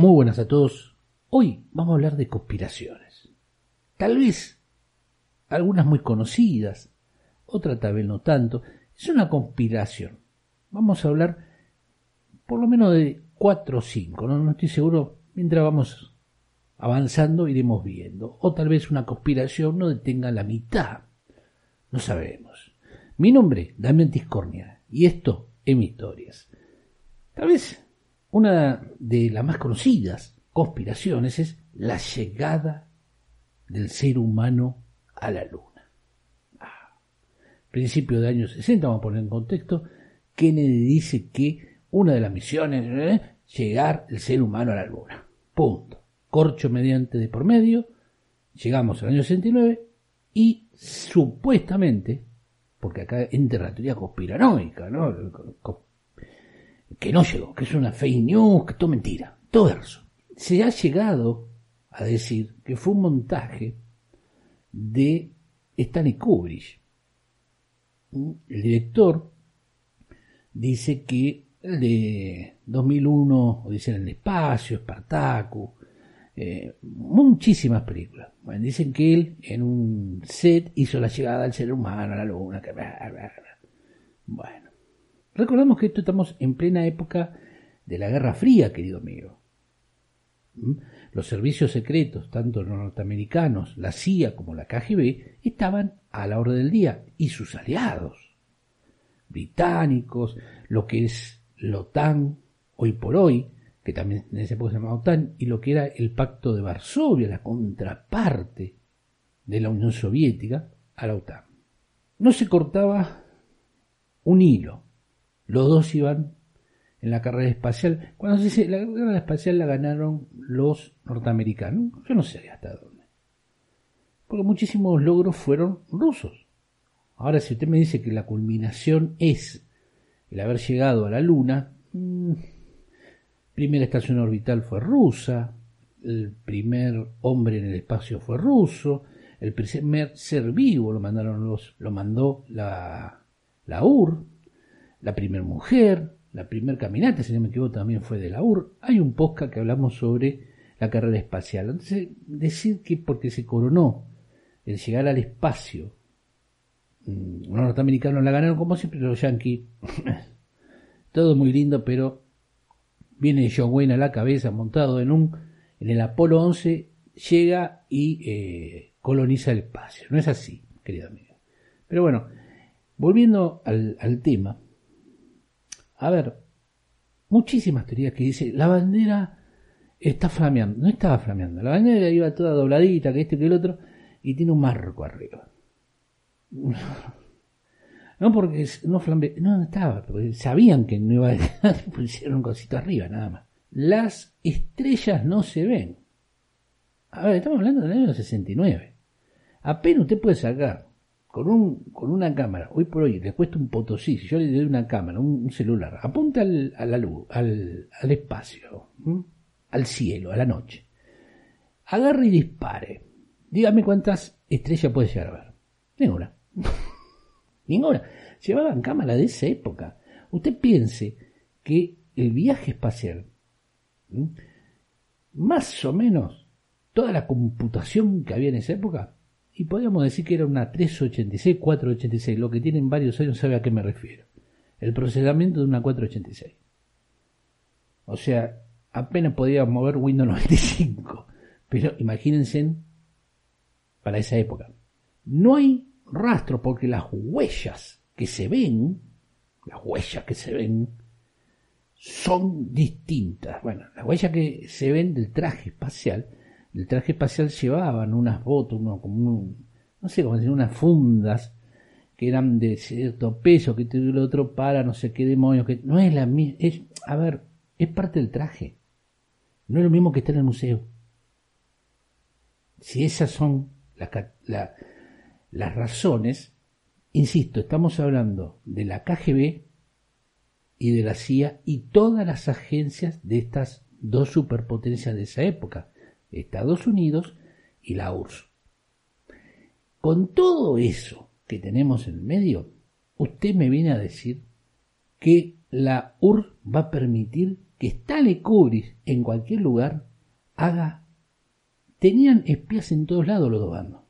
Muy buenas a todos. Hoy vamos a hablar de conspiraciones. Tal vez algunas muy conocidas, otras tal vez no tanto. Es una conspiración. Vamos a hablar por lo menos de cuatro o cinco, no, no estoy seguro. Mientras vamos avanzando iremos viendo. O tal vez una conspiración no detenga la mitad. No sabemos. Mi nombre, Damián Tiscornia, y esto es mi historias. Tal vez una de las más conocidas conspiraciones es la llegada del ser humano a la luna. Ah, principio de años 60, vamos a poner en contexto, Kennedy dice que una de las misiones es ¿eh? llegar el ser humano a la luna. Punto. Corcho mediante de por medio, llegamos al año 69 y supuestamente, porque acá entra la teoría conspiranoica, ¿no? Que no llegó, que es una fake news, que todo mentira, todo eso. Se ha llegado a decir que fue un montaje de Stanley Kubrick. El director dice que el de 2001, Odisea en el Espacio, Spartacus, eh, muchísimas películas. Bueno, dicen que él en un set hizo la llegada del ser humano a la luna. Que... Bueno, Recordemos que esto estamos en plena época de la Guerra Fría, querido amigo. ¿Mm? Los servicios secretos, tanto norteamericanos, la CIA como la KGB, estaban a la orden del día y sus aliados, británicos, lo que es la OTAN hoy por hoy, que también en esa época se llamaba OTAN, y lo que era el Pacto de Varsovia, la contraparte de la Unión Soviética a la OTAN. No se cortaba un hilo los dos iban en la carrera espacial. Cuando se dice la carrera espacial la ganaron los norteamericanos, yo no sé hasta dónde. Porque muchísimos logros fueron rusos. Ahora, si usted me dice que la culminación es el haber llegado a la Luna, mmm, primera estación orbital fue rusa, el primer hombre en el espacio fue ruso, el primer ser vivo lo mandaron los, lo mandó la, la UR, la primera mujer, la primera caminata, si no me equivoco, también fue de la UR. Hay un podcast que hablamos sobre la carrera espacial. Entonces, decir que porque se coronó el llegar al espacio, mm, los norteamericanos la ganaron como siempre, los yankees, todo muy lindo, pero viene John Wayne a la cabeza montado en un, en el Apolo 11, llega y eh, coloniza el espacio. No es así, querido amigo. Pero bueno, volviendo al, al tema, a ver, muchísimas teorías que dice la bandera está flameando. No estaba flameando. La bandera iba toda dobladita, que este que el otro, y tiene un marco arriba. No porque no flambe, no estaba, porque sabían que no iba a pusieron un cosito arriba, nada más. Las estrellas no se ven. A ver, estamos hablando del año 69. Apenas usted puede sacar con, un, con una cámara, hoy por hoy, le cuesta un potosí, si yo le doy una cámara, un, celular, apunta al, a la luz, al, al espacio, al cielo, a la noche, agarre y dispare. Dígame cuántas estrellas puede llegar a ver. Ninguna. Ninguna. Llevaban cámara de esa época. Usted piense que el viaje espacial, más o menos toda la computación que había en esa época, y podríamos decir que era una 386, 486. Lo que tienen varios años sabe a qué me refiero. El procesamiento de una 486. O sea, apenas podía mover Windows 95. Pero imagínense para esa época. No hay rastro porque las huellas que se ven, las huellas que se ven, son distintas. Bueno, las huellas que se ven del traje espacial el traje espacial llevaban unas botas, como no sé cómo decir, unas fundas que eran de cierto peso, que el otro para no sé qué demonios, que no es la misma, es, a ver, es parte del traje. No es lo mismo que está en el museo. Si esas son las, las razones, insisto, estamos hablando de la KGB y de la CIA y todas las agencias de estas dos superpotencias de esa época. Estados Unidos y la URSS. Con todo eso que tenemos en el medio, usted me viene a decir que la URSS va a permitir que Stanley Kubrick en cualquier lugar haga... Tenían espías en todos lados los dos bandos.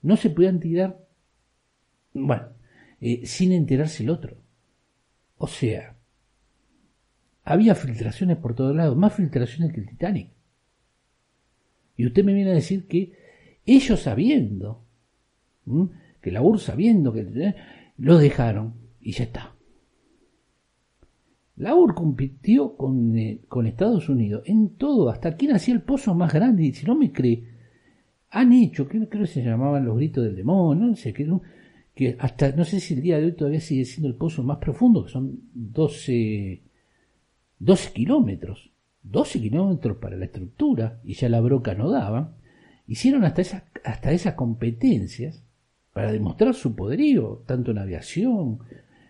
No se podían tirar, bueno, eh, sin enterarse el otro. O sea, había filtraciones por todos lados, más filtraciones que el Titanic. Y usted me viene a decir que ellos sabiendo, que la URSS sabiendo que eh, lo dejaron y ya está. La URSS compitió con, eh, con, Estados Unidos en todo, hasta quién hacía el pozo más grande, y si no me cree, han hecho, creo que se llamaban los gritos del demonio, no sé, que, que hasta, no sé si el día de hoy todavía sigue siendo el pozo más profundo, que son 12, 12 kilómetros. 12 kilómetros para la estructura y ya la broca no daba, hicieron hasta esas, hasta esas competencias para demostrar su poderío, tanto en aviación,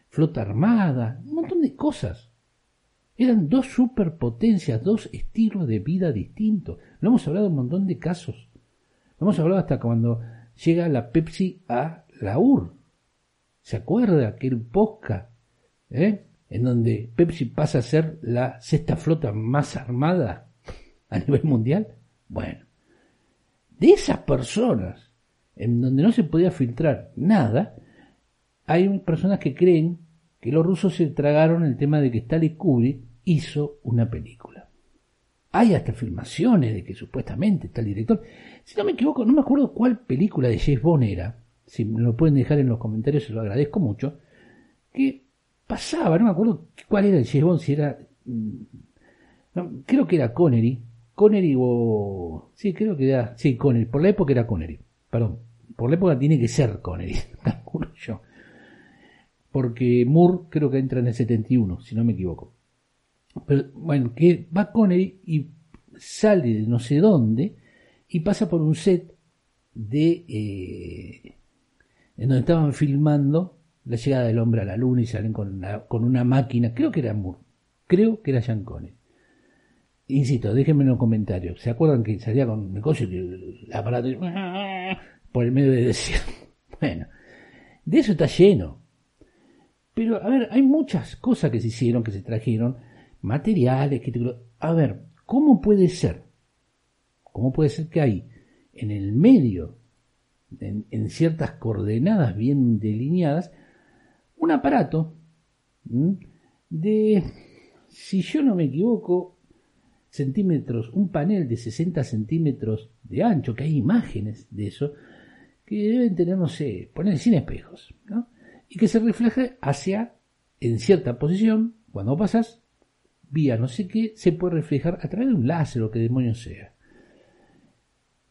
flota armada, un montón de cosas. Eran dos superpotencias, dos estilos de vida distintos. Lo hemos hablado en un montón de casos. Lo hemos hablado hasta cuando llega la Pepsi a la UR. ¿Se acuerda aquel posca? ¿Eh? En donde Pepsi pasa a ser la sexta flota más armada a nivel mundial. Bueno, de esas personas, en donde no se podía filtrar nada, hay personas que creen que los rusos se tragaron el tema de que Stanley Kubrick hizo una película. Hay hasta filmaciones de que supuestamente está el director. Si no me equivoco, no me acuerdo cuál película de James Bond era. Si me lo pueden dejar en los comentarios, se lo agradezco mucho. Que pasaba, no me acuerdo cuál era el James si era... Mm, creo que era Connery. Connery o... Sí, creo que era... Sí, Connery. Por la época era Connery. Perdón. Por la época tiene que ser Connery. Calculo yo. Porque Moore creo que entra en el 71, si no me equivoco. Pero bueno, que va Connery y sale de no sé dónde y pasa por un set de... Eh, en donde estaban filmando la llegada del hombre a la luna y salen con, con una máquina, creo que era Moore, creo que era Jean Insisto, déjenme en los comentarios. ¿Se acuerdan que salía con un negocio y el aparato por el medio de desierto? Bueno, de eso está lleno. Pero, a ver, hay muchas cosas que se hicieron, que se trajeron, materiales, que... A ver, ¿cómo puede ser? ¿Cómo puede ser que hay en el medio, en ciertas coordenadas bien delineadas, un aparato de, si yo no me equivoco, centímetros, un panel de 60 centímetros de ancho, que hay imágenes de eso, que deben tener, no sé, poner sin espejos, ¿no? Y que se refleja hacia, en cierta posición, cuando pasas, vía no sé qué, se puede reflejar a través de un láser o que demonios sea.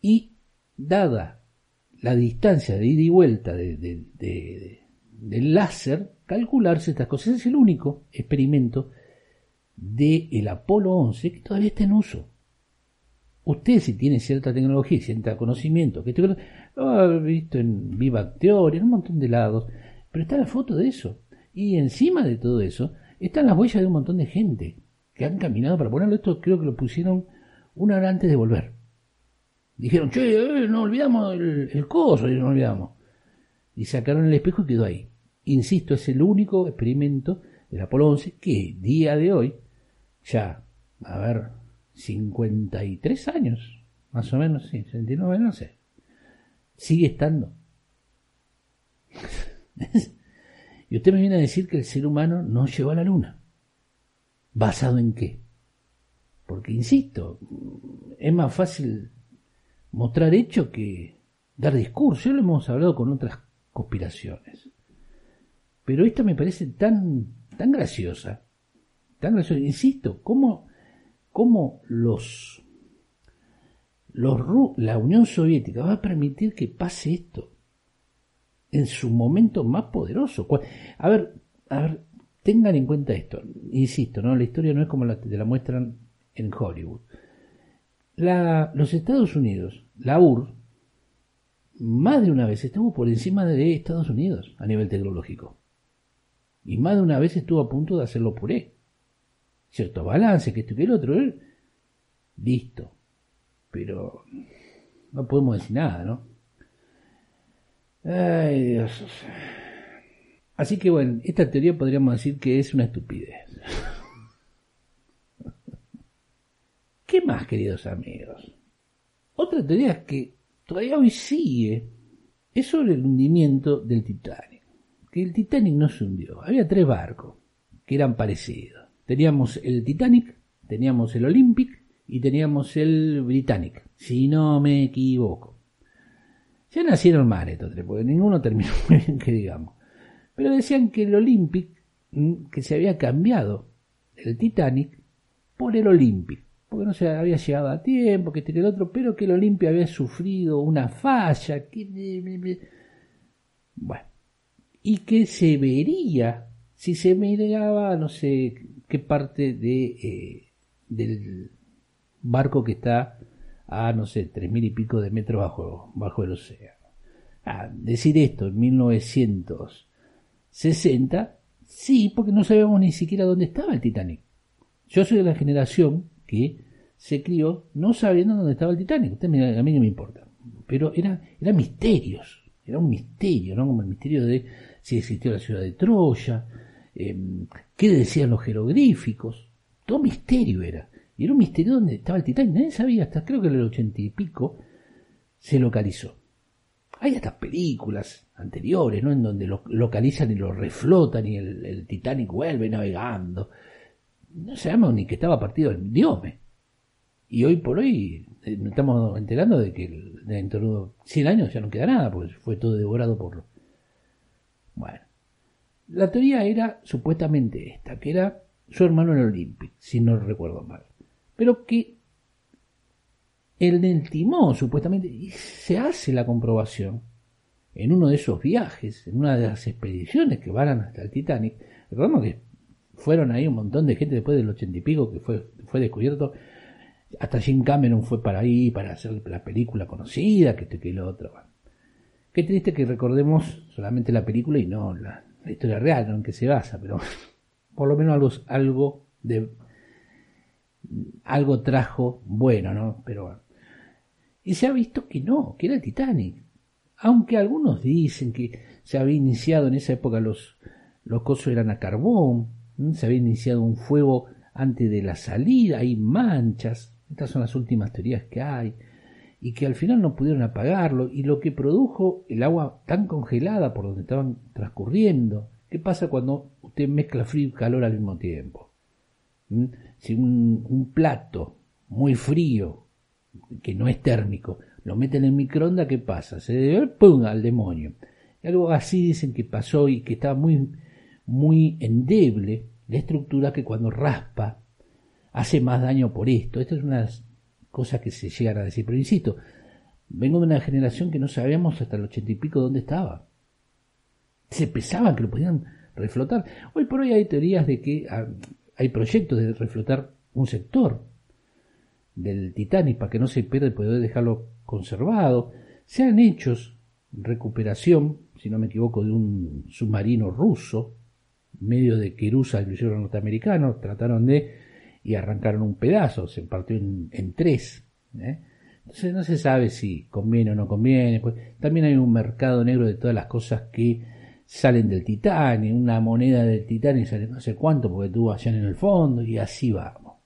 Y dada la distancia de ida y vuelta de, de del láser calcularse estas cosas. Es el único experimento del el Apolo 11 que todavía está en uso. Usted si tiene cierta tecnología y cierto conocimiento, que lo ha visto en Viva Theory, en un montón de lados, pero está la foto de eso. Y encima de todo eso están las huellas de un montón de gente que han caminado para ponerlo. Esto creo que lo pusieron una hora antes de volver. Dijeron, che, eh, no olvidamos el, el coso, y no olvidamos y sacaron el espejo y quedó ahí. Insisto, es el único experimento del Apolo 11 que día de hoy, ya, a ver, 53 años, más o menos, sí, 69, no sé, sigue estando. y usted me viene a decir que el ser humano no llegó a la luna. ¿Basado en qué? Porque, insisto, es más fácil mostrar hecho que dar discurso. Ya lo hemos hablado con otras conspiraciones. Pero esta me parece tan, tan graciosa, tan graciosa, insisto, cómo, cómo los, los, la Unión Soviética va a permitir que pase esto en su momento más poderoso. A ver, a ver, tengan en cuenta esto, insisto, ¿no? la historia no es como la, te la muestran en Hollywood. La, los Estados Unidos, la URSS, más de una vez estuvo por encima de Estados Unidos a nivel tecnológico. Y más de una vez estuvo a punto de hacerlo puré. Cierto balance, que esto que el otro. ¿eh? Listo. Pero no podemos decir nada, ¿no? Ay, Dios. Así que bueno, esta teoría podríamos decir que es una estupidez. más, queridos amigos? Otra teoría que todavía hoy sigue, es sobre el hundimiento del Titanic. Que el Titanic no se hundió. Había tres barcos que eran parecidos. Teníamos el Titanic, teníamos el Olympic y teníamos el Britannic, si no me equivoco. Ya nacieron mal estos tres, porque ninguno terminó muy bien que digamos. Pero decían que el Olympic, mm, que se había cambiado el Titanic por el Olympic, porque no se había llegado a tiempo, que tenía el otro, pero que el Olympic había sufrido una falla, que... Bueno, y que se vería, si se miraba, no sé qué parte de, eh, del barco que está a, no sé, tres mil y pico de metros bajo, bajo el océano. Ah, decir esto en 1960, sí, porque no sabíamos ni siquiera dónde estaba el Titanic. Yo soy de la generación que se crió no sabiendo dónde estaba el Titanic. a mí no me importa. Pero era, era misterios. Era un misterio, ¿no? Como el misterio de si existió la ciudad de Troya, em, qué decían los jeroglíficos. Todo misterio era. Y era un misterio donde estaba el Titanic. Nadie sabía, hasta creo que en el ochenta y pico se localizó. Hay estas películas anteriores, ¿no? En donde lo localizan y lo reflotan y el, Titanic vuelve navegando. No sabemos ni que estaba partido el diome. Y hoy por hoy eh, nos estamos enterando de que dentro de 100 años ya no queda nada, porque fue todo devorado por... Bueno. La teoría era supuestamente esta, que era su hermano en el Olympic, si no recuerdo mal pero que el del timón, supuestamente, y se hace la comprobación en uno de esos viajes, en una de las expediciones que van hasta el Titanic. Recordemos que fueron ahí un montón de gente después del ochenta y pico que fue, fue descubierto. Hasta Jim Cameron fue para ahí para hacer la película conocida, que este que lo otro. Qué triste que recordemos solamente la película y no la, historia real en que se basa, pero por lo menos algo, algo de algo trajo bueno, ¿no? Pero Y se ha visto que no, que era el Titanic. Aunque algunos dicen que se había iniciado en esa época los, los cosos eran a carbón, se había iniciado un fuego antes de la salida, hay manchas, estas son las últimas teorías que hay, y que al final no pudieron apagarlo, y lo que produjo el agua tan congelada por donde estaban transcurriendo. ¿Qué pasa cuando usted mezcla frío y calor al mismo tiempo? Si un, plato muy frío, que no es térmico, lo meten en el microondas, ¿qué pasa? Se debe ¡pum! al demonio. algo así dicen que pasó y que estaba muy, muy endeble la estructura que cuando raspa hace más daño por esto. Esto es una cosa que se llegan a decir, pero insisto, vengo de una generación que no sabíamos hasta el ochenta y pico dónde estaba. Se pensaban que lo podían reflotar. Hoy por hoy hay teorías de que ah, hay proyectos de reflotar un sector del Titanic para que no se pierda y poder dejarlo conservado. Se han hecho recuperación, si no me equivoco, de un submarino ruso, medio de Querusa, el crucero norteamericano, trataron de y arrancaron un pedazo, se partió en, tres. ¿eh? Entonces no se sabe si conviene o no conviene. Pues, también hay un mercado negro de todas las cosas que salen del Titanic, una moneda del Titanic sale no sé cuánto porque tuvo allá en el fondo y así vamos.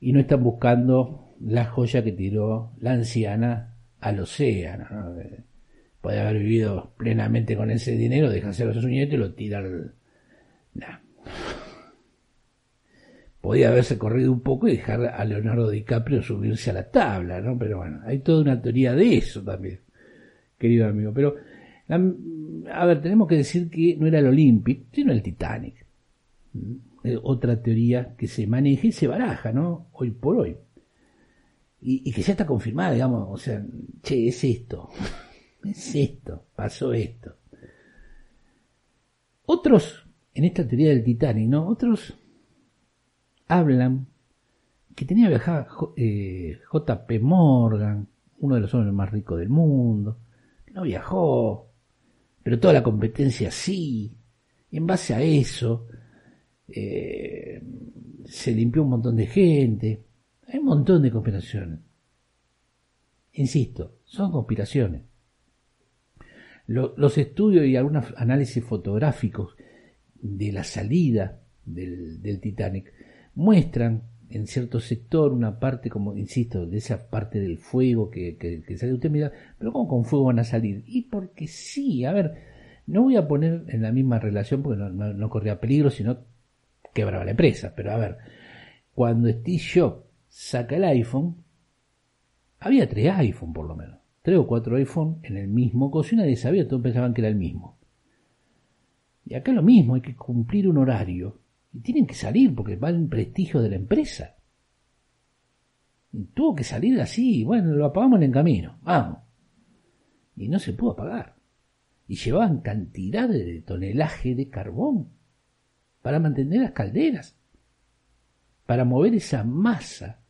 Y no están buscando la joya que tiró la anciana al océano. ¿no? Puede haber vivido plenamente con ese dinero, dejarse los nietos y lo tira al... Podía haberse corrido un poco y dejar a Leonardo DiCaprio subirse a la tabla, ¿no? Pero bueno, hay toda una teoría de eso también, querido amigo. Pero a ver, tenemos que decir que no era el Olympic, sino el Titanic. Mm, otra teoría que se maneja y se baraja, ¿no? Hoy por hoy. Y, que ya está confirmada, digamos, o sea, che, es esto, es esto, pasó esto. Otros, en esta teoría del Titanic, ¿no? Otros hablan que tenía viajado eh, JP Morgan, uno de los hombres más ricos del mundo, que no viajó, pero toda la competencia sí. Y en base a eso eh, se limpió un montón de gente. Hay un montón de conspiraciones. Insisto, son conspiraciones. los estudios y algunos análisis fotográficos de la salida del, Titanic muestran en cierto sector, una parte, como insisto, de esa parte del fuego que, que, sale. Usted mira, pero ¿cómo con fuego van a salir? Y porque sí, a ver, no voy a poner en la misma relación porque no, corría peligro, sino quebraba la empresa. Pero a ver, cuando Steve Jobs saca el iPhone, había tres iPhone por lo menos. Tres o cuatro iPhone en el mismo coso y nadie sabía, todos pensaban que era el mismo. Y acá lo mismo, hay que cumplir un horario y tienen que salir porque va el prestigio de la empresa. Tuvo que salir así, bueno, lo apagamos en el camino, vamos. Y no se pudo apagar. Y llevaban cantidad de tonelaje de carbón para mantener las calderas, para mover esa masa.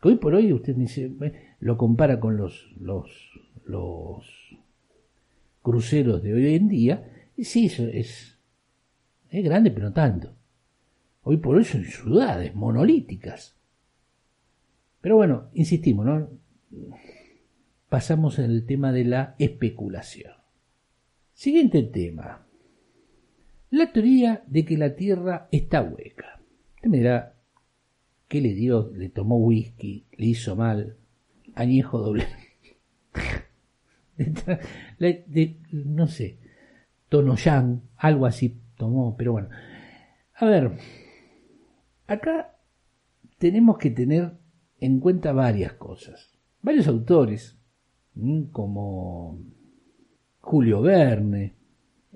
Que hoy por hoy usted dice, lo compara con los, los, los cruceros de hoy en día, sí, eso es es grande, pero no tanto. Hoy por hoy son ciudades monolíticas. Pero bueno, insistimos, ¿no? Pasamos al tema de la especulación. Siguiente tema. La teoría de que la Tierra está hueca. Usted me dirá, ¿qué le dio? Le tomó whisky, le hizo mal, añejo doble. no sé, tono yang, algo así pero bueno. A ver, acá tenemos que tener en cuenta varias cosas. Varios autores, como Julio Verne,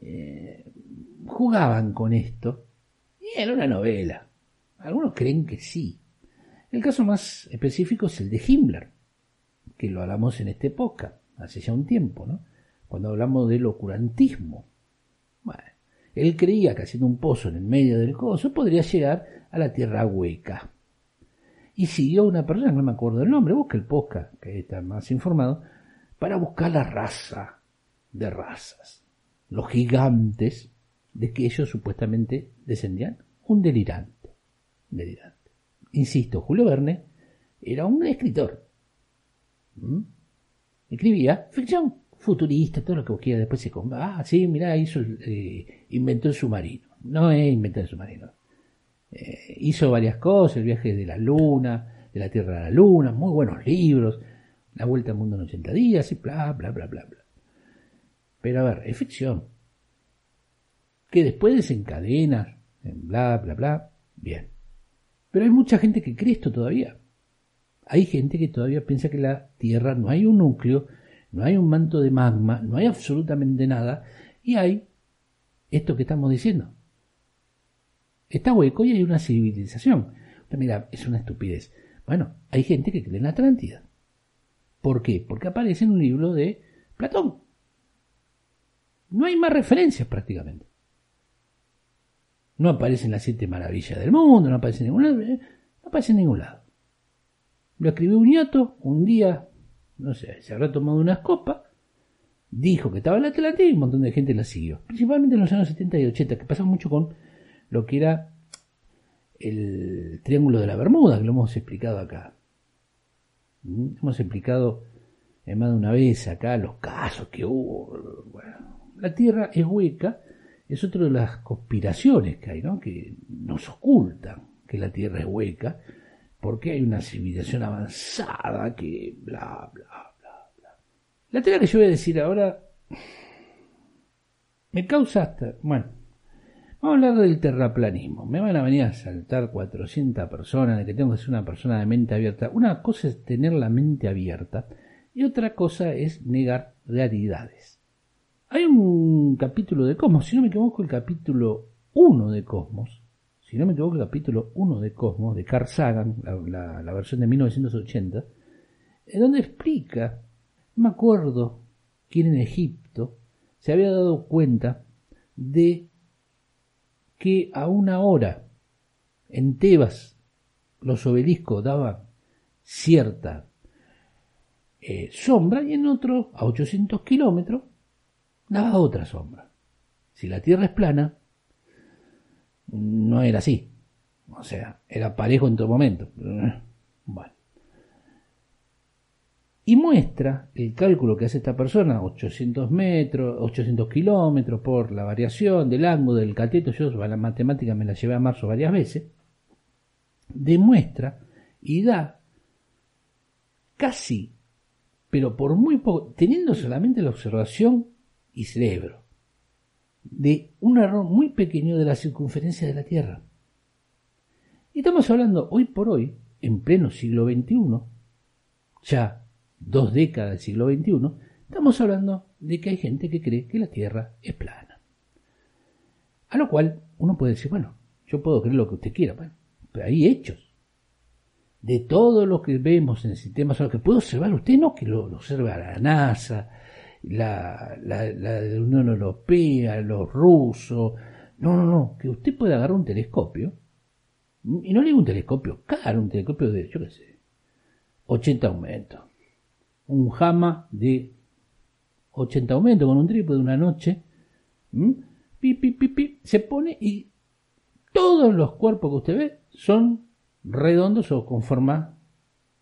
eh, jugaban con esto y era una novela. Algunos creen que sí. El caso más específico es el de Himmler, que lo hablamos en este época, hace ya un tiempo, ¿no? Cuando hablamos del ocurantismo. Él creía que haciendo un pozo en el medio del coso podría llegar a la tierra hueca. Y siguió una persona, no me acuerdo el nombre, busca el posca, que está más informado, para buscar la raza de razas, los gigantes de que ellos supuestamente descendían, un delirante. delirante. Insisto, Julio Verne era un escritor. ¿Mm? Escribía ficción futurista, todo lo que vos quieras, después se ah, sí, mirá, hizo, eh, inventó el submarino. No es inventar el submarino. Eh, hizo varias cosas, el viaje de la luna, de la Tierra a la luna, muy buenos libros, la vuelta al mundo en 80 días, y bla, bla, bla, bla, bla. Pero a ver, es ficción. Que después desencadena, bla, bla, bla, bien. Pero hay mucha gente que cree esto todavía. Hay gente que todavía piensa que la Tierra no hay un núcleo, no hay un manto de magma, no hay absolutamente nada, y hay esto que estamos diciendo. Está hueco y hay una civilización. mira, es una estupidez. Bueno, hay gente que cree en la Atlántida. ¿Por qué? Porque aparece en un libro de Platón. No hay más referencias prácticamente. No aparece en las siete maravillas del mundo, no aparece en ningún lado. Eh, no aparece en ningún lado. Lo escribió un nieto un día no sé, se habrá tomado unas copas, dijo que estaba en la Atlántida y un montón de gente la siguió. Principalmente en los años 70 y 80, que pasaba mucho con lo que era el Triángulo de la Bermuda, que lo hemos explicado acá. Mm, hemos explicado más de una vez acá los casos que hubo. Bueno, la Tierra es hueca, es otra de las conspiraciones que hay, ¿no? Que nos ocultan que la Tierra es hueca porque hay una civilización avanzada que bla, bla. La teoría que yo voy a decir ahora me causa hasta... Bueno, vamos a hablar del terraplanismo. Me van a venir a saltar 400 personas de que tengo que ser una persona de mente abierta. Una cosa es tener la mente abierta y otra cosa es negar realidades. Hay un capítulo de Cosmos, si no me equivoco, el capítulo 1 de Cosmos, si no me equivoco, el capítulo 1 de Cosmos, de Carl Sagan, la, versión de 1980, en donde explica, no me acuerdo quién en Egipto se había dado cuenta de que a una hora en Tebas los obeliscos daban cierta eh, sombra y en otro, a 800 kilómetros, daba otra sombra. Si la Tierra es plana, no era así. O sea, era parejo en todo momento. Bueno. Y muestra el cálculo que hace esta persona, 800 metros, 800 kilómetros por la variación del ángulo del cateto. Yo la matemática me la llevé a marzo varias veces. demuestra y da casi, pero por muy poco, teniendo solamente la observación y cerebro, de un error muy pequeño de la circunferencia de la Tierra. Y estamos hablando hoy por hoy, en pleno siglo XXI, ya dos décadas del siglo XXI, estamos hablando de que hay gente que cree que la Tierra es plana. A lo cual uno puede decir, bueno, yo puedo creer lo que usted quiera, pero hay hechos. De todo lo que vemos en el sistema solar, que puede observar usted, no que lo, observa la NASA, la, la, la Unión Europea, los rusos, no, no, no, que usted puede agarrar un telescopio, y no le digo un telescopio caro, un telescopio de, yo qué sé, 80 aumentos, un jama de 80 aumentos con un trípode de una noche, pi, se pone y todos los cuerpos que usted ve son redondos o con forma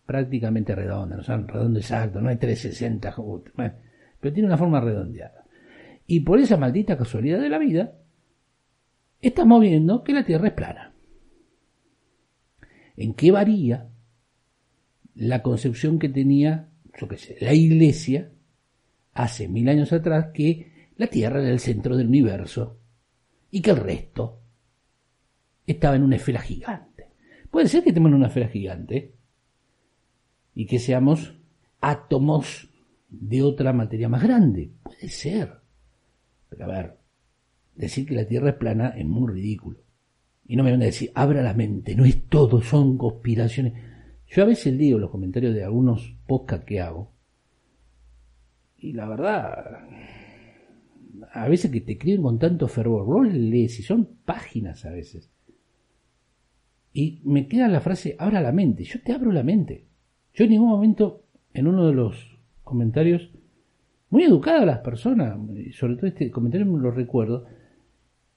prácticamente redonda, no son redondos exactos, no hay 360, pero tiene una forma redondeada. Y por esa maldita casualidad de la vida, estamos viendo que la Tierra es plana. ¿En qué varía la concepción que tenía, yo qué sé, la Iglesia hace mil años atrás que la Tierra era el centro del universo y que el resto estaba en una esfera gigante. Puede ser que estemos en una esfera gigante y que seamos átomos de otra materia más grande. Puede ser. Pero a ver, decir que la Tierra es plana es muy ridículo. Y no me van a decir, abra la mente, no es todo, son conspiraciones. Yo a veces leo los comentarios de algunos podcasts que hago. Y la verdad, a veces que te escriben con tanto fervor, vos lees y son páginas a veces. Y me queda la frase, abra la mente. Yo te abro la mente. Yo en ningún momento, en uno de los comentarios, muy educadas las personas, sobre todo este comentario me lo recuerdo,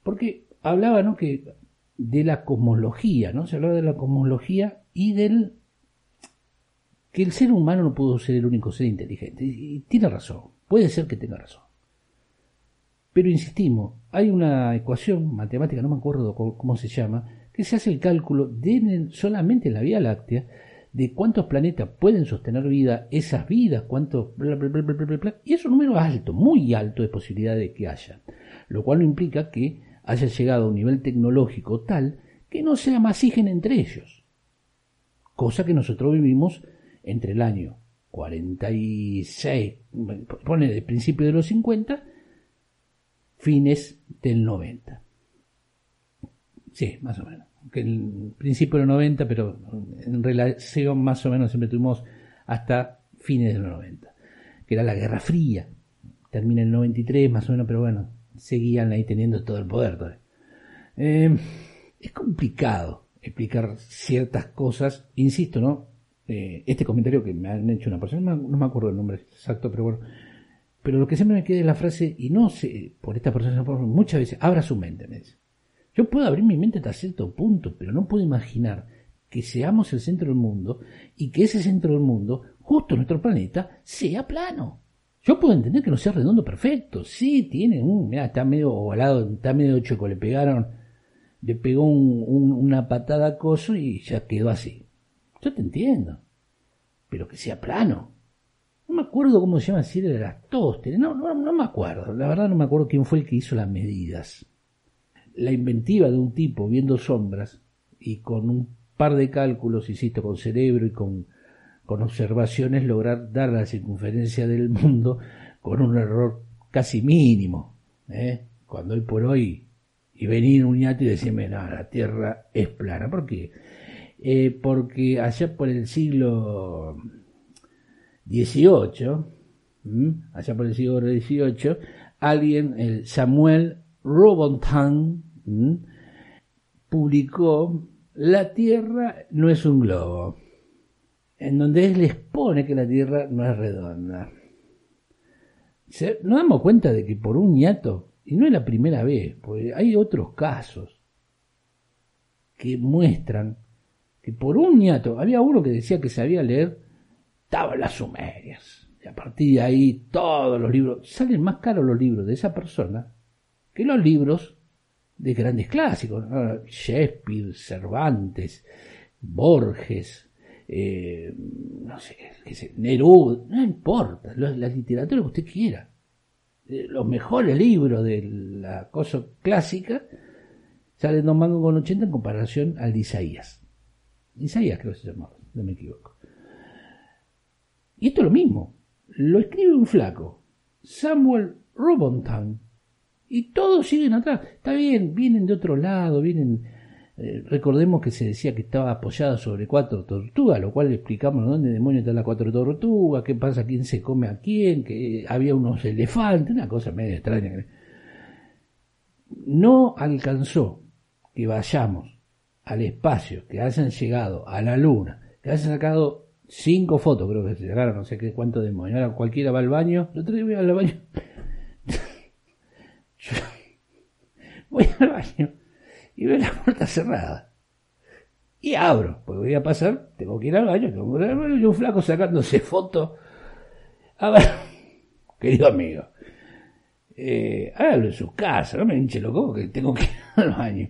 porque hablaba, ¿no? Que de la cosmología, ¿no? Se hablaba de la cosmología y del que el ser humano no pudo ser el único ser inteligente. Y tiene razón, puede ser que tenga razón. Pero insistimos, hay una ecuación matemática, no me acuerdo cómo se llama, que se hace el cálculo de solamente en la Vía Láctea de cuántos planetas pueden sostener vida, esas vidas, cuántos, bla, bla, bla, y es un número alto, muy alto de posibilidad de que haya, lo cual no implica que haya llegado a un nivel tecnológico tal que no sea masígen entre ellos, cosa que nosotros vivimos entre el año 46, pone de principio de los 50, fines del 90. Sí, más o menos que el principio de los 90, pero en relación más o menos siempre tuvimos hasta fines de los 90, que era la Guerra Fría. Termina en el 93 más o menos, pero bueno, seguían ahí teniendo todo el poder. Eh, es complicado explicar ciertas cosas, insisto, ¿no? Eh, este comentario que me han hecho una persona, no, me acuerdo el nombre exacto, pero bueno, pero lo que siempre me queda es la frase, y no sé, por esta persona, muchas veces, abra su mente, me dice. Yo puedo abrir mi mente hasta cierto punto, pero no puedo imaginar que seamos el centro del mundo y que ese centro del mundo, justo nuestro planeta, sea plano. Yo puedo entender que no sea redondo perfecto. Sí, tiene un, mira, está medio ovalado, está medio choco, le pegaron, le pegó una patada a coso y ya quedó así. Yo te entiendo. Pero que sea plano. No me acuerdo cómo se llama si era de las tósteres. No, no, no me acuerdo. La verdad no me acuerdo quién fue el que hizo las medidas la inventiva de un tipo viendo sombras y con un par de cálculos, insisto, con cerebro y con, con observaciones, lograr dar la circunferencia del mundo con un error casi mínimo. ¿eh? Cuando hoy por hoy, y venir un ñato y decirme, no, la Tierra es plana. ¿Por qué? Eh, porque allá por el siglo XVIII, allá por el siglo XVIII, alguien, el Samuel Robontan, publicó La Tierra no es un globo, en donde él expone que la Tierra no es redonda. Nos damos cuenta de que por un ñato, y no es la primera vez, porque hay otros casos que muestran que por un ñato, había uno que decía que sabía leer tablas sumerias. Y a partir de ahí todos los libros, salen más caros los libros de esa persona que los libros de grandes clásicos, Shakespeare, Cervantes, Borges, eh, no sé, Neruda, no importa, la literatura que usted quiera. Eh, los mejores libros de la cosa clásica salen dos mangos con 80 en comparación al de Isaías. Isaías creo que se llamaba, no me equivoco. Y esto es lo mismo, lo escribe un flaco, Samuel Robontan, y todos siguen atrás. Está bien, vienen de otro lado, vienen eh, recordemos que se decía que estaba apoyada sobre cuatro tortugas, lo cual explicamos dónde demonios están las cuatro tortugas, qué pasa, quién se come a quién, que había unos elefantes, una cosa medio extraña. No alcanzó que vayamos al espacio, que hayan llegado a la luna, que hayan sacado cinco fotos, creo que se sacaron, no sé qué cuánto demonios. Ahora cualquiera va al baño, el otro día voy al baño. voy al baño y veo la puerta cerrada. Y abro, porque voy a pasar, tengo que ir al baño, tengo que ir al baño, y un flaco sacándose fotos. A ver, querido amigo, eh, hágalo en su casa, no me hinche loco que tengo que ir al baño.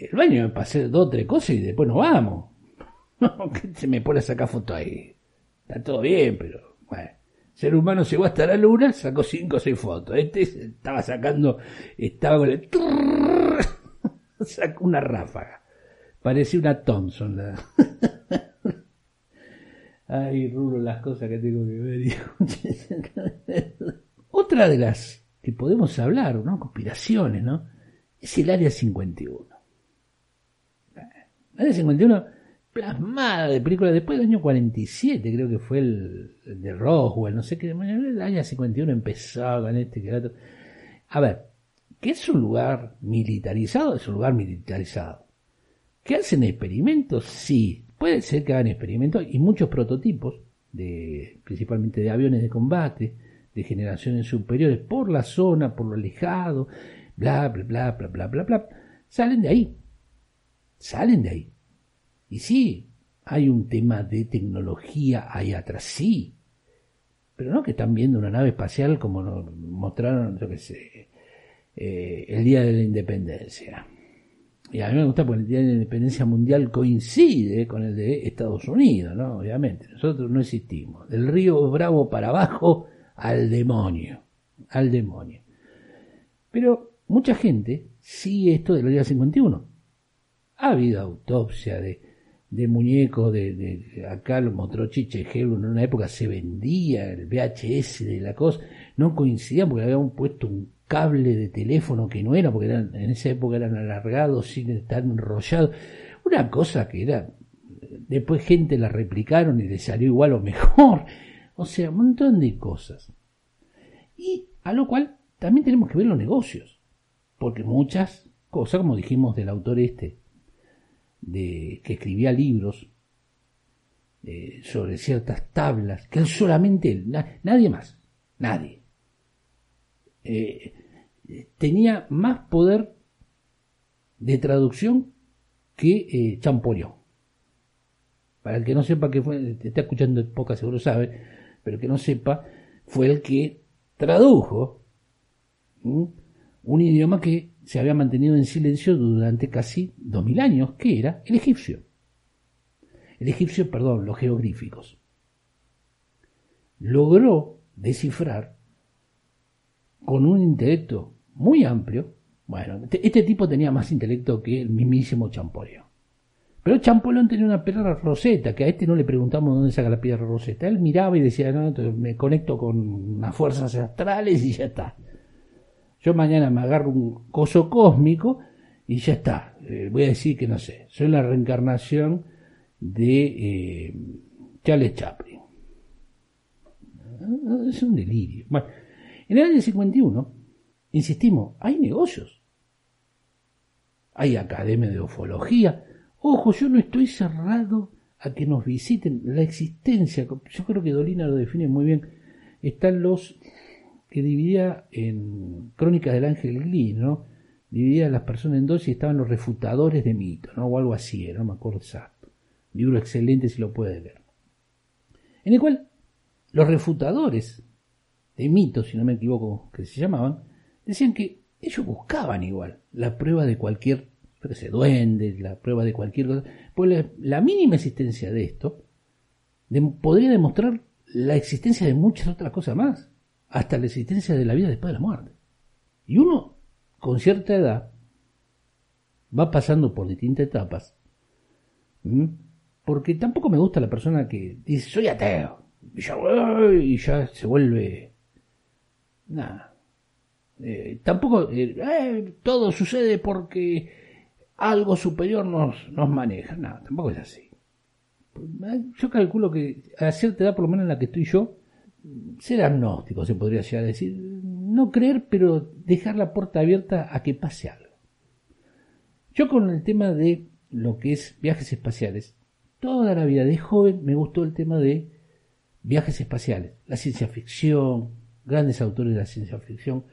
El baño me pasé dos o tres cosas y después nos vamos. que se me pone a sacar fotos ahí. Está todo bien, pero bueno. Ser humano llegó hasta la luna, sacó cinco o seis fotos. Este estaba sacando, estaba con el Sacó una ráfaga. Parecía una Thompson. La... Ay, Rulo, las cosas que tengo que ver. Otra de las que podemos hablar, ¿no? Conspiraciones, ¿no? Es el Área 51. Área 51 plasmada de películas después del año 47, creo que fue el, de Roswell, no sé qué. El Área 51 empezaba con este que A ver, ¿Que es un lugar militarizado? Es un lugar militarizado. ¿Que hacen experimentos? Sí. Puede ser que hagan experimentos y muchos prototipos, de, principalmente de aviones de combate, de generaciones superiores, por la zona, por lo alejado, bla, bla, bla, bla, bla, bla, bla, salen de ahí. Salen de ahí. Y sí, hay un tema de tecnología ahí atrás, sí. Pero no que están viendo una nave espacial como nos mostraron, yo qué sé, eh, el Día de la Independencia. Y a mí me gusta porque el Día de la Independencia Mundial coincide con el de Estados Unidos, ¿no? Obviamente, nosotros no existimos. Del río Bravo para abajo al demonio, al demonio. Pero mucha gente sigue esto del Día 51. Ha habido autopsia de, muñecos, de, acá lo mostró en una época se vendía el VHS de la cosa, no coincidían porque habían puesto un cable de teléfono que no era, porque en esa época eran alargados sin estar enrollados. Una cosa que era. Después gente la replicaron y le salió igual o mejor. O sea, un montón de cosas. Y a lo cual también tenemos que ver los negocios. Porque muchas cosas, como dijimos del autor este, de, que escribía libros eh, sobre ciertas tablas, que él solamente él, nadie más, nadie. Eh, tenía más poder de traducción que eh, Champollion. Para el que no sepa que fue, está escuchando poca seguro sabe, pero que no sepa, fue el que tradujo un idioma que se había mantenido en silencio durante casi dos mil años, que era el egipcio. El egipcio, perdón, los geográficos. Logró descifrar con un intelecto muy amplio. Bueno, este, este, tipo tenía más intelecto que el mismísimo Champollion. Pero Champollion tenía una piedra roseta, que a este no le preguntamos dónde saca la piedra roseta. Él miraba y decía, no, me conecto con unas fuerzas astrales y ya está. Yo mañana me agarro un coso cósmico y ya está. Eh, voy a decir que no sé, soy la reencarnación de eh, Charles Chaplin. Es un delirio. Bueno, en el año 51 Insistimos, hay negocios. Hay academia de ufología. Ojo, yo no estoy cerrado a que nos visiten la existencia. Yo creo que Dolina lo define muy bien. Están los que dividía en Crónicas del Ángel Glynn, ¿no? Dividía a las personas en dos y estaban los refutadores de mitos, ¿no? O algo así, no me acuerdo exacto. Libro excelente si lo puede leer. En el cual los refutadores de mitos, si no me equivoco, que se llamaban, decían que ellos buscaban igual la prueba de cualquier yo qué duendes, la prueba de cualquier cosa. Pues la, mínima existencia de esto podría demostrar la existencia de muchas otras cosas más, hasta la existencia de la vida después de la muerte. Y uno, con cierta edad, va pasando por distintas etapas, porque tampoco me gusta la persona que dice, soy ateo, y ya, y ya se vuelve... Nada. Eh, tampoco eh, eh, todo sucede porque algo superior nos, nos maneja. No, tampoco es así. Yo calculo que a cierta edad, por lo menos en la que estoy yo, ser agnóstico se podría llegar a decir. No creer, pero dejar la puerta abierta a que pase algo. Yo con el tema de lo que es viajes espaciales, toda la vida de joven me gustó el tema de viajes espaciales, la ciencia ficción, grandes autores de la ciencia ficción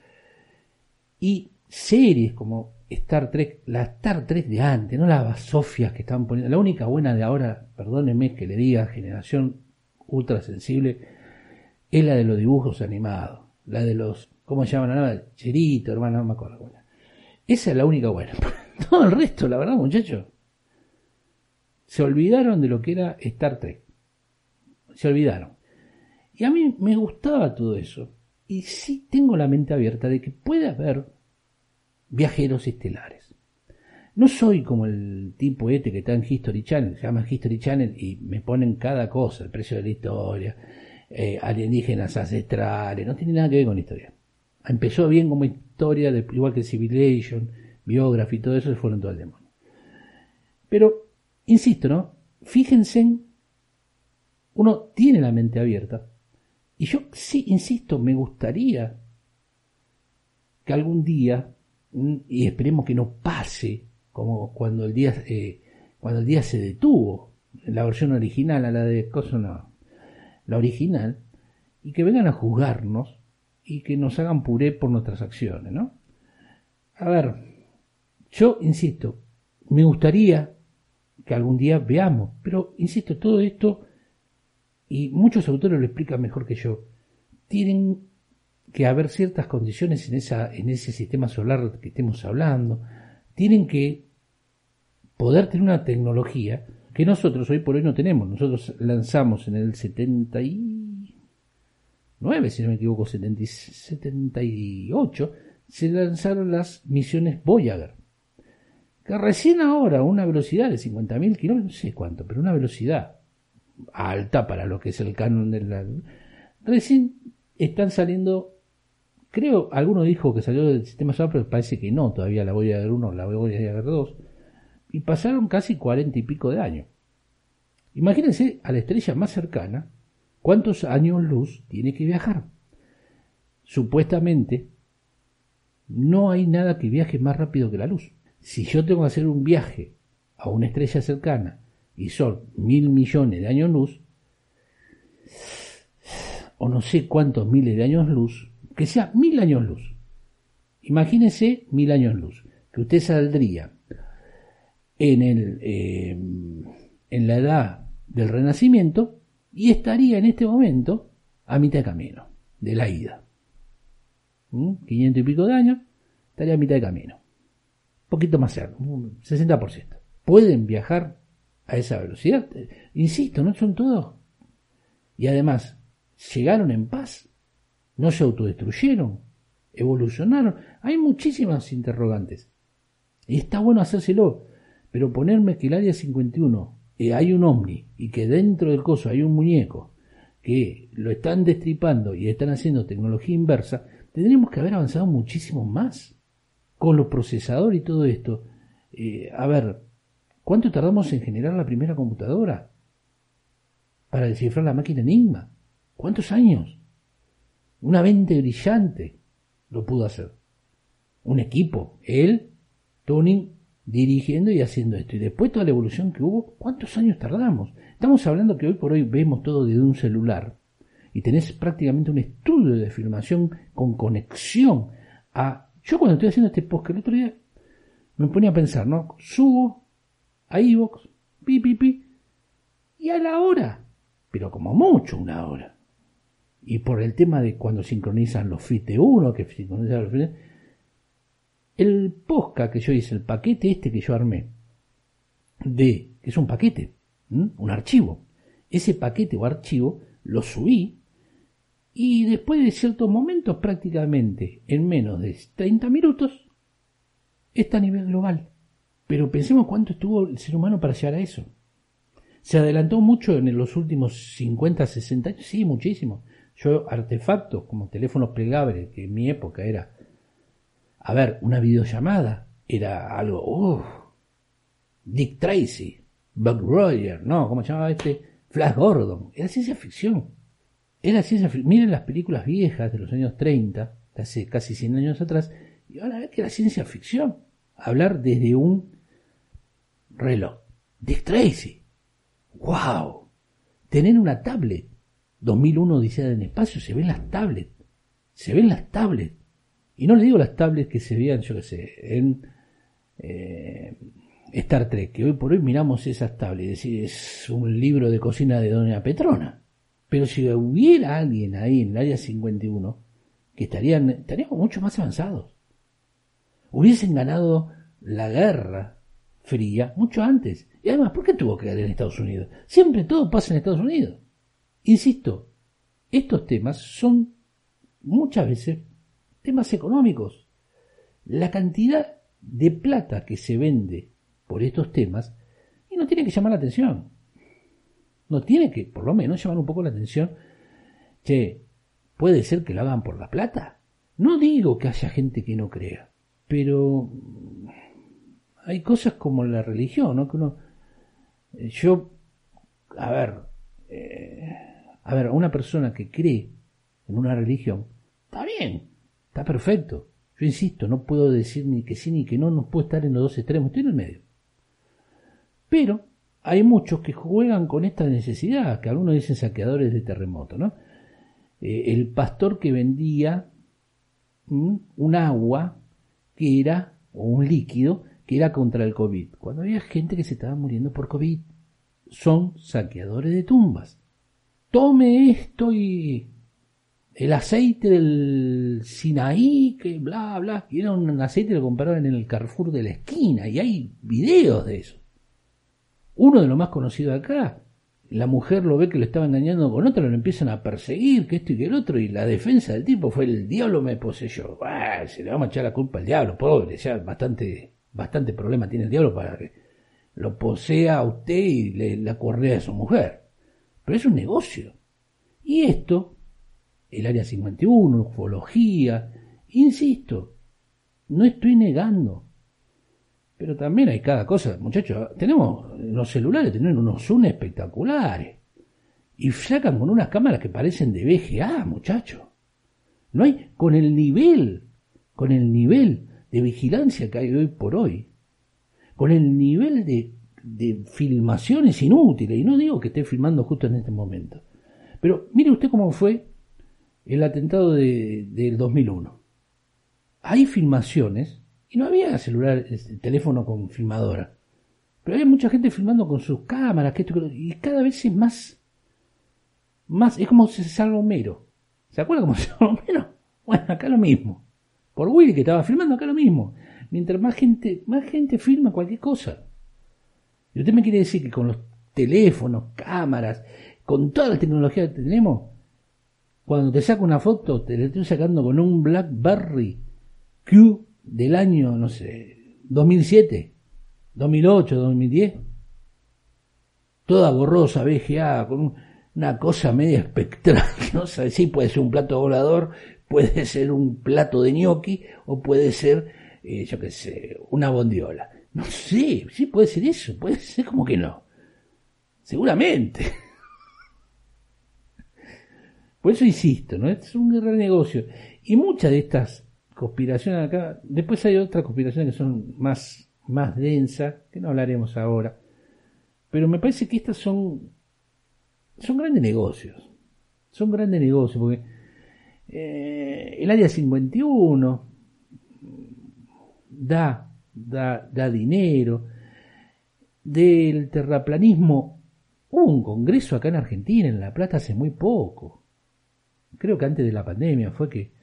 y series como Star Trek, la Star Trek de antes, no las basofias que estaban poniendo, la única buena de ahora, perdónenme que le diga, generación ultra sensible, es la de los dibujos animados, la de los, ¿cómo se llaman ahora? Cherito, hermano, no me acuerdo. Esa es la única buena. Todo el resto, la verdad, muchachos, se olvidaron de lo que era Star Trek. Se olvidaron. Y a mí me gustaba todo eso. Y sí tengo la mente abierta de que puede haber viajeros estelares. No soy como el tipo este que está en History Channel, se llama History Channel y me ponen cada cosa, el precio de la historia, eh, alienígenas ancestrales, no tiene nada que ver con historia. Empezó bien como historia, de, igual que Civilization, Biography, todo eso se fueron todo al demonio. Pero, insisto, ¿no? Fíjense, uno tiene la mente abierta. Y yo sí, insisto, me gustaría que algún día y esperemos que no pase como cuando el día eh, cuando el día se detuvo la versión original a la de cosa no la original y que vengan a juzgarnos y que nos hagan puré por nuestras acciones no a ver yo insisto me gustaría que algún día veamos pero insisto todo esto y muchos autores lo explican mejor que yo tienen que haber ciertas condiciones en, esa, en ese sistema solar que estemos hablando. Tienen que poder tener una tecnología que nosotros hoy por hoy no tenemos. Nosotros lanzamos en el 79, si no me equivoco, 78, se lanzaron las misiones Voyager. Que recién ahora, una velocidad de 50.000 kilómetros, no sé cuánto, pero una velocidad alta para lo que es el canon de la... Recién están saliendo Creo, alguno dijo que salió del sistema solar, pero parece que no, todavía la voy a ver uno, la voy a ver dos. Y pasaron casi cuarenta y pico de años. Imagínense a la estrella más cercana cuántos años luz tiene que viajar. Supuestamente, no hay nada que viaje más rápido que la luz. Si yo tengo que hacer un viaje a una estrella cercana y son mil millones de años luz, o no sé cuántos miles de años luz, que sea mil años luz. Imagínese mil años luz, que usted saldría en, el, eh, en la edad del Renacimiento y estaría en este momento a mitad de camino de la ida. ¿Mm? 500 y pico de años, estaría a mitad de camino. Un poquito más cerca, un 60%. Pueden viajar a esa velocidad. Insisto, no son todos. Y además, llegaron en paz no se autodestruyeron, evolucionaron. Hay muchísimas interrogantes. Y está bueno hacérselo, pero ponerme que el área 51 eh, hay un ovni y que dentro del coso hay un muñeco que lo están destripando y están haciendo tecnología inversa, tendríamos que haber avanzado muchísimo más con los procesadores y todo esto. Eh, a ver, ¿cuánto tardamos en generar la primera computadora? Para descifrar la máquina Enigma. ¿Cuántos años? Una mente brillante lo pudo hacer. Un equipo, él, Tony, dirigiendo y haciendo esto. Y después toda la evolución que hubo, ¿cuántos años tardamos? Estamos hablando que hoy por hoy vemos todo desde un celular y tenés prácticamente un estudio de filmación con conexión a... Yo cuando estoy haciendo este post el otro día me ponía a pensar, ¿no? Subo a Evox, pi, pi, y a la hora, pero como mucho una hora y por el tema de cuando sincronizan los FIT de uno, que sincronizan los El posca que yo hice, el paquete este que yo armé, de, que es un paquete, un archivo. Ese paquete o archivo lo subí y después de ciertos momentos, prácticamente en menos de 30 minutos, está a nivel global. Pero pensemos cuánto estuvo el ser humano para llegar a eso. Se adelantó mucho en los últimos 50, 60 años, sí, muchísimo. Yo, artefactos como teléfonos plegables, que en mi época era, a ver, una videollamada, era algo, uff, Dick Tracy, Buck Roger, no, ¿cómo se llamaba este? Flash Gordon, era ciencia ficción. Era ciencia ficción. Miren las películas viejas de los años 30, hace casi 100 años atrás, y ahora ver que era ciencia ficción. Hablar desde un reloj. Dick Tracy. ¡Wow! Tener una tablet. 2001 Odisea en espacio, se ven las tablets. Se ven las tablets. Y no le digo las tablets que se vean, yo qué sé, en eh, Star Trek, que hoy por hoy miramos esas tablets, es un libro de cocina de Doña Petrona. Pero si hubiera alguien ahí en el área 51, que estarían, estaríamos mucho más avanzados. Hubiesen ganado la guerra fría mucho antes. Y además, ¿por qué tuvo que caer en Estados Unidos? Siempre todo pasa en Estados Unidos. Insisto, estos temas son muchas veces temas económicos. La cantidad de plata que se vende por estos temas y no tiene que llamar la atención. No tiene que, por lo menos, llamar un poco la atención. Che, ¿puede ser que lo hagan por la plata? No digo que haya gente que no crea, pero hay cosas como la religión, ¿no? Que uno, eh, yo, a ver, eh, a ver, una persona que cree en una religión, está bien, está perfecto. Yo insisto, no puedo decir ni que sí ni que no, no puedo estar en los dos extremos, estoy en el medio. Pero hay muchos que juegan con esta necesidad, que algunos dicen saqueadores de terremoto, ¿no? Eh, el pastor que vendía un agua que era, o un líquido, que era contra el COVID, cuando había gente que se estaba muriendo por COVID. Son saqueadores de tumbas. Tome esto y el aceite del Sinaí, que bla, bla, y era un aceite que lo compraban en el Carrefour de la esquina, y hay videos de eso. Uno de los más conocidos acá, la mujer lo ve que lo estaba engañando con otro, lo empiezan a perseguir, que esto y que el otro, y la defensa del tipo fue el diablo me poseyó. se le vamos a echar la culpa al diablo, pobre, ya bastante bastante problema tiene el diablo para que lo posea a usted y le, la correa a su mujer. Pero es un negocio. Y esto, el área 51, ufología, insisto, no estoy negando. Pero también hay cada cosa, muchachos, tenemos los celulares, tienen unos zoom espectaculares. Y sacan con unas cámaras que parecen de VGA, muchachos. No hay, con el nivel, con el nivel de vigilancia que hay hoy por hoy, con el nivel de, de filmaciones inútiles, y no digo que esté filmando justo en este momento, pero mire usted cómo fue el atentado de, del 2001. Hay filmaciones, y no había celular, este, teléfono con filmadora, pero había mucha gente filmando con sus cámaras, que y cada vez es más, más, es como salga Homero. ¿Se acuerda cómo se salga Homero? Bueno, acá lo mismo por Willy que estaba filmando acá lo mismo. Mientras más gente, más gente filma cualquier cosa. Y usted me quiere decir que con los teléfonos, cámaras, con toda la tecnología que tenemos, cuando te saco una foto, te la estoy sacando con un BlackBerry Q del año, no sé, 2007, 2008, 2010. Toda borrosa, VGA, con una cosa media espectral, no sé si puede ser un plato volador, puede ser un plato de gnocchi o puede ser, eh, yo qué sé, una bondiola. No sé, sí puede ser eso, puede ser como que no. Seguramente. Por eso insisto, ¿no? es un gran negocio. Y muchas de estas conspiraciones acá, después hay otras conspiraciones que son más, más densas, que no hablaremos ahora. Pero me parece que estas son, son grandes negocios. Son grandes negocios, porque eh, el área 51 da, da, da dinero. Del terraplanismo hubo un congreso acá en Argentina, en La Plata, hace muy poco. Creo que antes de la pandemia fue que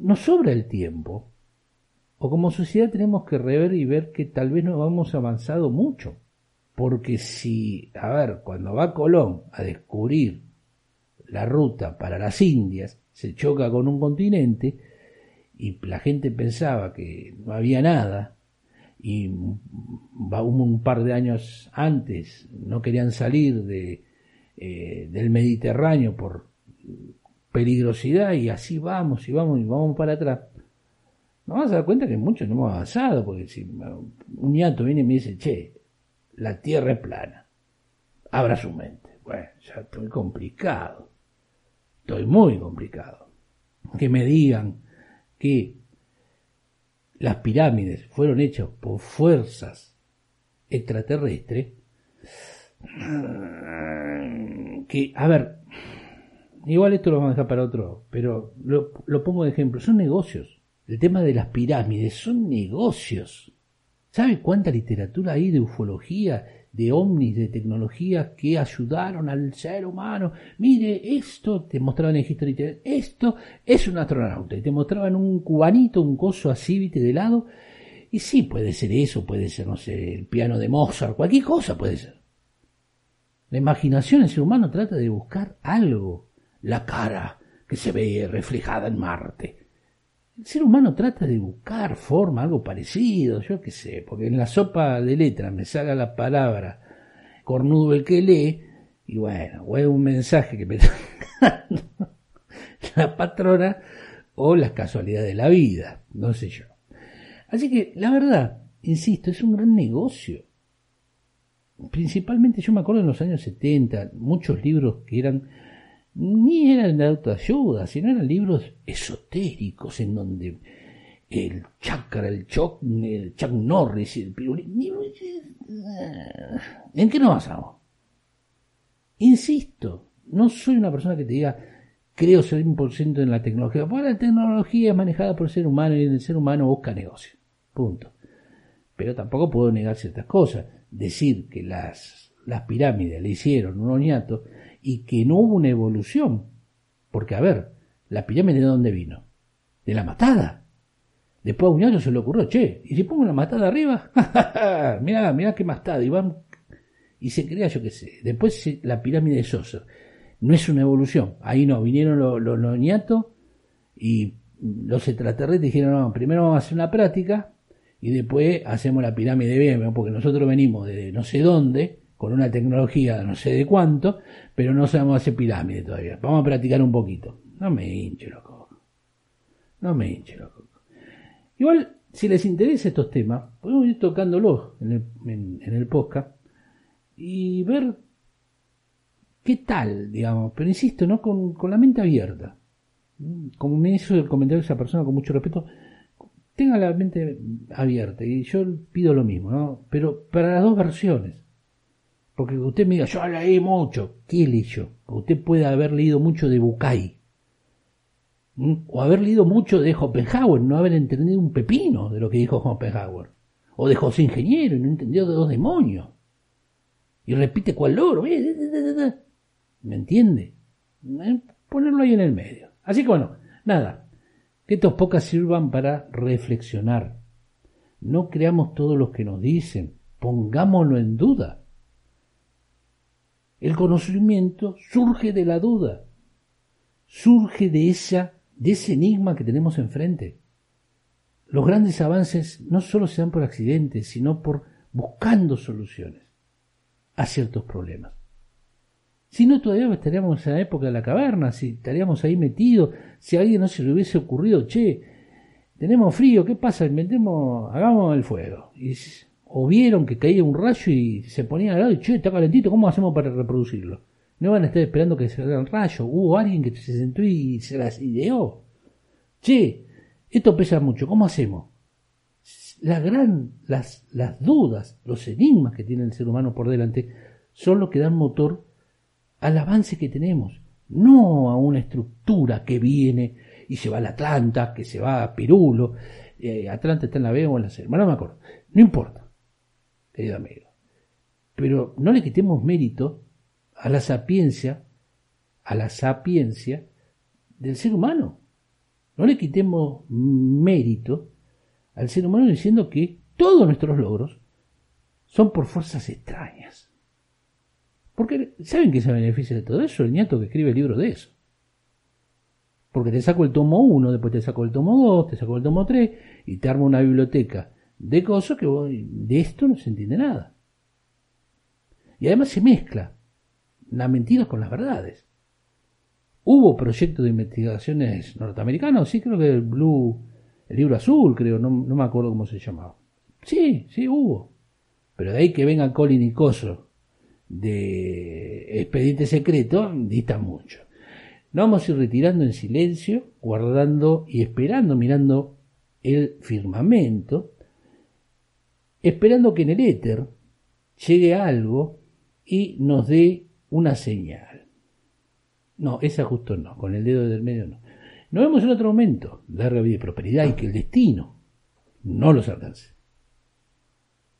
nos sobra el tiempo o como sociedad tenemos que rever y ver que tal vez no hemos avanzado mucho. Porque si, a ver, cuando va Colón a descubrir la ruta para las Indias, se choca con un continente y la gente pensaba que no había nada y un par de años antes no querían salir de, eh, del Mediterráneo por peligrosidad y así vamos y vamos y vamos para atrás. Nos vamos a dar cuenta que muchos no hemos avanzado, porque si un ñato viene y me dice, che, la tierra es plana, abra su mente. Bueno, ya estoy complicado, estoy muy complicado. Que me digan que las pirámides fueron hechas por fuerzas extraterrestres, que, a ver, igual esto lo vamos a dejar para otro, pero lo, lo pongo de ejemplo, son negocios. El tema de las pirámides son negocios. ¿Sabe cuánta literatura hay de ufología, de ovnis, de tecnologías que ayudaron al ser humano? Mire, esto te mostraban en History esto es un astronauta. Y te mostraban un cubanito, un coso así, viste, de lado. Y sí, puede ser eso, puede ser, no sé, el piano de Mozart, cualquier cosa puede ser. La imaginación del ser humano trata de buscar algo. La cara que se ve reflejada en Marte el ser humano trata de buscar forma, algo parecido, yo qué sé, porque en la sopa de letras me salga la palabra cornudo el que lee, y bueno, o es un mensaje que me está la patrona, o las casualidades de la vida, no sé yo. Así que, la verdad, insisto, es un gran negocio. Principalmente yo me acuerdo en los años 70, muchos libros que eran ni eran de autoayuda, sino eran libros esotéricos en donde el chakra, el Chuck, el Chuck Norris, el ¿En qué nos basamos? Insisto, no soy una persona que te diga creo ser 100% en la tecnología, porque la tecnología es manejada por el ser humano y el ser humano busca negocio. Punto. Pero tampoco puedo negar ciertas cosas. Decir que las, las pirámides le hicieron un oñato y que no hubo una evolución. Porque, a ver, la pirámide de dónde vino? De la matada. Después a un año se le ocurrió, che, ¿y si pongo la matada arriba? mirá, mirá qué matada. Y, van, y se crea, yo qué sé. Después la pirámide de Sosa. No es una evolución. Ahí no, vinieron los, los, y los extraterrestres dijeron, no, primero vamos a hacer una práctica y después hacemos la pirámide bien, porque nosotros venimos de no sé dónde con una tecnología no sé de cuánto, pero no sabemos hacer pirámide todavía. Vamos a practicar un poquito. No me hinche loco. No me hinche loco. Igual, si les interesa estos temas, podemos ir tocándolos en el, en, el podcast y ver qué tal, digamos. Pero insisto, ¿no? Con, con la mente abierta. Como me hizo el comentario esa persona con mucho respeto, tenga la mente abierta. Y yo pido lo mismo, ¿no? Pero para las dos versiones porque usted me diga, yo leí mucho. ¿Qué leyó? Usted puede haber leído mucho de Bucay. O haber leído mucho de Schopenhauer, no haber entendido un pepino de lo que dijo Schopenhauer. O de José Ingeniero, y no entendió de dos demonios. Y repite cuál loro. ¿Me entiende? Eh, ponerlo ahí en el medio. Así que bueno, nada. Que estos pocas sirvan para reflexionar. No creamos todo lo que nos dicen. Pongámoslo en duda el conocimiento surge de la duda, surge de, esa, de ese enigma que tenemos enfrente. Los grandes avances no solo se dan por accidentes, sino por buscando soluciones a ciertos problemas. Si no, todavía estaríamos en la época de la caverna, si estaríamos ahí metidos, si a alguien no se le hubiese ocurrido, che, tenemos frío, ¿qué pasa? Inventemos, hagamos el fuego. O vieron que caía un rayo y se ponían al lado y, che, está calentito, ¿cómo hacemos para reproducirlo? No van a estar esperando que se haga el rayo. Hubo alguien que se sentó y se las ideó. Che, esto pesa mucho, ¿cómo hacemos? La gran, las, las dudas, los enigmas que tiene el ser humano por delante son los que dan motor al avance que tenemos, no a una estructura que viene y se va a la Atlanta, que se va a Pirulo, eh, Atlanta está en la B o en la C, no me acuerdo, no importa querido amigo. Pero no le quitemos mérito a la sapiencia, a la sapiencia del ser humano. No le quitemos mérito al ser humano diciendo que todos nuestros logros son por fuerzas extrañas. Porque, ¿saben qué se beneficia de todo eso? El nieto que escribe el libro de eso. Porque te saco el tomo 1, después te saco el tomo 2, te saco el tomo 3 y te armo una biblioteca de cosas que de esto no se entiende nada. Y además se mezcla las mentiras con las verdades. Hubo proyectos de investigaciones norteamericanos, sí, creo que el Blue, el libro azul, creo, no, me acuerdo cómo se llamaba. Sí, sí, hubo. Pero de ahí que venga Colin y Coso de Expediente Secreto, dista mucho. Nos vamos a ir retirando en silencio, guardando y esperando, mirando el firmamento, esperando que en el éter llegue algo y nos dé una señal. No, esa justo no, con el dedo del medio no. Nos vemos en otro momento. Larga vida y prosperidad y que el destino no los alcance.